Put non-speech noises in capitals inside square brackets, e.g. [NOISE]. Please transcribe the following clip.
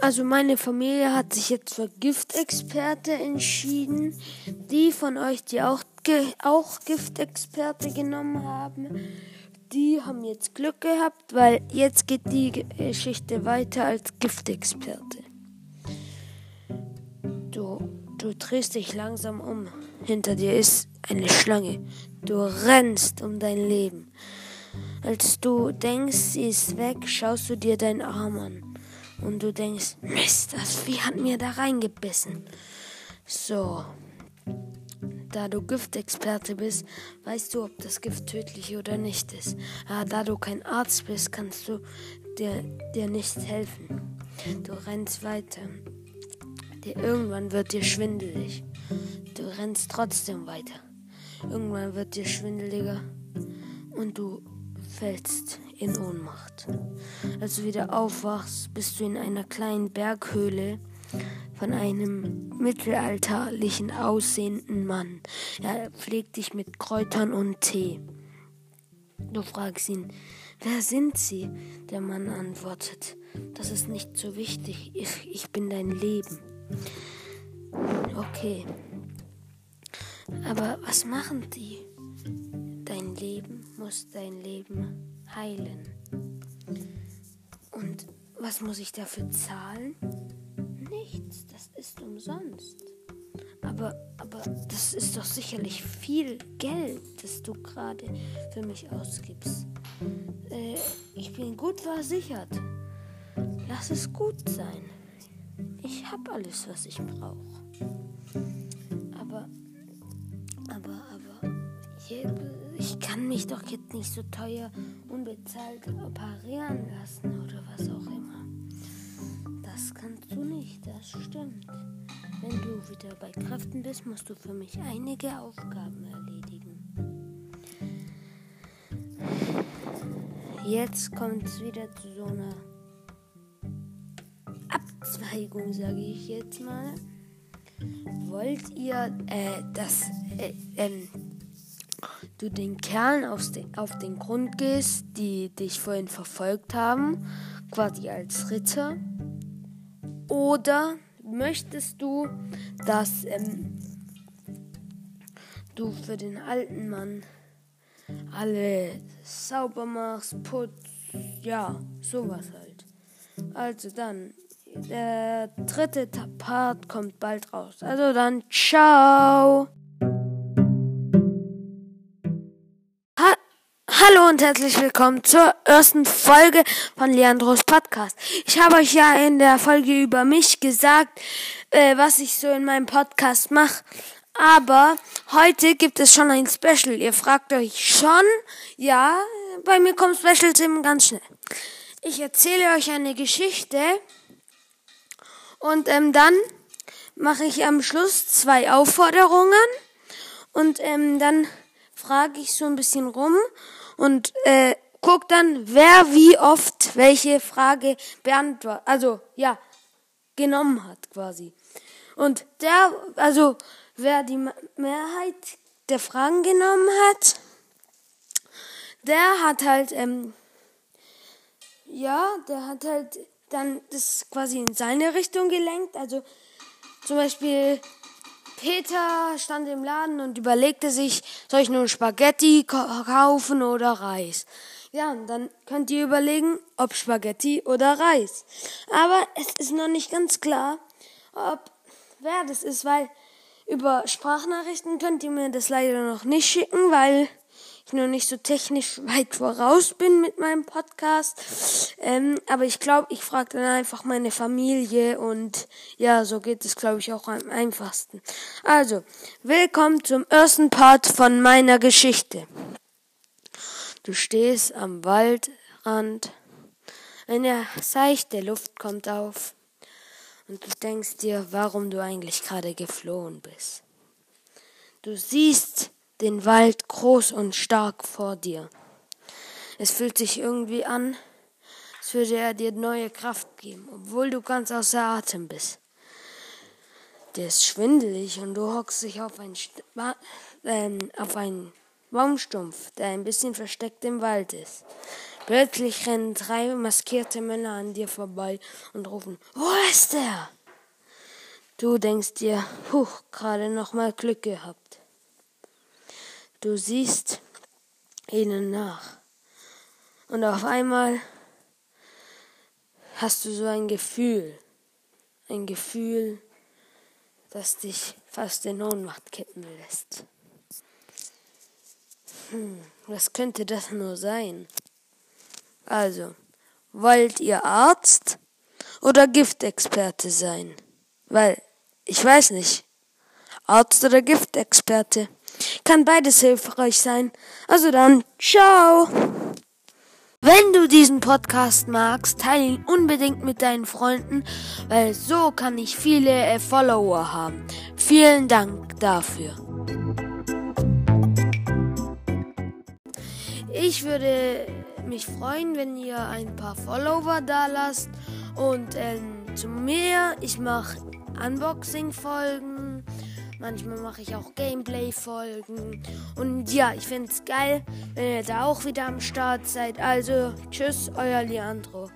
Also meine Familie hat sich jetzt für Giftexperte entschieden. Die von euch, die auch, auch Giftexperte genommen haben, die haben jetzt Glück gehabt, weil jetzt geht die Geschichte weiter als Giftexperte. Du, du drehst dich langsam um. Hinter dir ist eine Schlange. Du rennst um dein Leben. Als du denkst, sie ist weg, schaust du dir deinen Arm an und du denkst, Mist, das Vieh hat mir da reingebissen. So, da du Giftexperte bist, weißt du, ob das Gift tödlich oder nicht ist. Aber da du kein Arzt bist, kannst du dir, dir nicht helfen. Du rennst weiter. Dir, irgendwann wird dir schwindelig. Du rennst trotzdem weiter. Irgendwann wird dir schwindeliger und du fällst in Ohnmacht. Als du wieder aufwachst, bist du in einer kleinen Berghöhle von einem mittelalterlichen aussehenden Mann. Er pflegt dich mit Kräutern und Tee. Du fragst ihn, wer sind Sie? Der Mann antwortet, das ist nicht so wichtig, ich, ich bin dein Leben. Okay. Aber was machen die? Dein Leben muss dein Leben heilen. Und was muss ich dafür zahlen? Nichts, das ist umsonst. Aber, aber das ist doch sicherlich viel Geld, das du gerade für mich ausgibst. Äh, ich bin gut versichert. Lass es gut sein. Ich habe alles, was ich brauche. Aber, aber, aber, ich kann mich doch jetzt nicht so teuer unbezahlt operieren lassen oder was auch immer. Das kannst du nicht, das stimmt. Wenn du wieder bei Kräften bist, musst du für mich einige Aufgaben erledigen. Jetzt kommt es wieder zu so einer Abzweigung, sage ich jetzt mal. Wollt ihr äh, das äh, ähm, du den Kerlen auf den Grund gehst, die dich vorhin verfolgt haben, quasi als Ritter? Oder möchtest du, dass ähm, du für den alten Mann alle sauber machst, putzt, ja, sowas halt. Also dann, der dritte Part kommt bald raus. Also dann, ciao! Hallo und herzlich willkommen zur ersten Folge von Leandros Podcast. Ich habe euch ja in der Folge über mich gesagt, äh, was ich so in meinem Podcast mache. Aber heute gibt es schon ein Special. Ihr fragt euch schon, ja, bei mir kommen Specials eben ganz schnell. Ich erzähle euch eine Geschichte und ähm, dann mache ich am Schluss zwei Aufforderungen und ähm, dann frage ich so ein bisschen rum und äh, guck dann, wer wie oft welche Frage beantwortet, also ja, genommen hat quasi. Und der, also wer die Mehrheit der Fragen genommen hat, der hat halt, ähm, ja, der hat halt dann das quasi in seine Richtung gelenkt. Also zum Beispiel Peter stand im Laden und überlegte sich, soll ich nun Spaghetti kaufen oder Reis? Ja, und dann könnt ihr überlegen, ob Spaghetti oder Reis. Aber es ist noch nicht ganz klar, ob wer das ist, weil über Sprachnachrichten könnt ihr mir das leider noch nicht schicken, weil ich noch nicht so technisch [LAUGHS] weit voraus bin mit meinem Podcast. Ähm, aber ich glaube, ich frage dann einfach meine Familie und ja, so geht es, glaube ich, auch am einfachsten. Also, willkommen zum ersten Part von meiner Geschichte. Du stehst am Waldrand, eine seichte Luft kommt auf und du denkst dir, warum du eigentlich gerade geflohen bist. Du siehst den Wald groß und stark vor dir. Es fühlt sich irgendwie an, als würde er dir neue Kraft geben, obwohl du ganz außer Atem bist. Der ist schwindelig und du hockst dich auf einen, äh, auf einen Baumstumpf, der ein bisschen versteckt im Wald ist. Plötzlich rennen drei maskierte Männer an dir vorbei und rufen, wo ist er? Du denkst dir, huch, gerade noch mal Glück gehabt. Du siehst ihnen nach. Und auf einmal hast du so ein Gefühl, ein Gefühl, das dich fast in Ohnmacht kippen lässt. Hm, was könnte das nur sein? Also, wollt ihr Arzt oder Giftexperte sein? Weil, ich weiß nicht, Arzt oder Giftexperte. Kann beides hilfreich sein. Also dann, ciao! Wenn du diesen Podcast magst, teile ihn unbedingt mit deinen Freunden, weil so kann ich viele äh, Follower haben. Vielen Dank dafür. Ich würde mich freuen, wenn ihr ein paar Follower da lasst und ähm, zu mir, ich mache Unboxing-Folgen. Manchmal mache ich auch Gameplay-Folgen. Und ja, ich finde es geil, wenn ihr da auch wieder am Start seid. Also, tschüss, euer Leandro.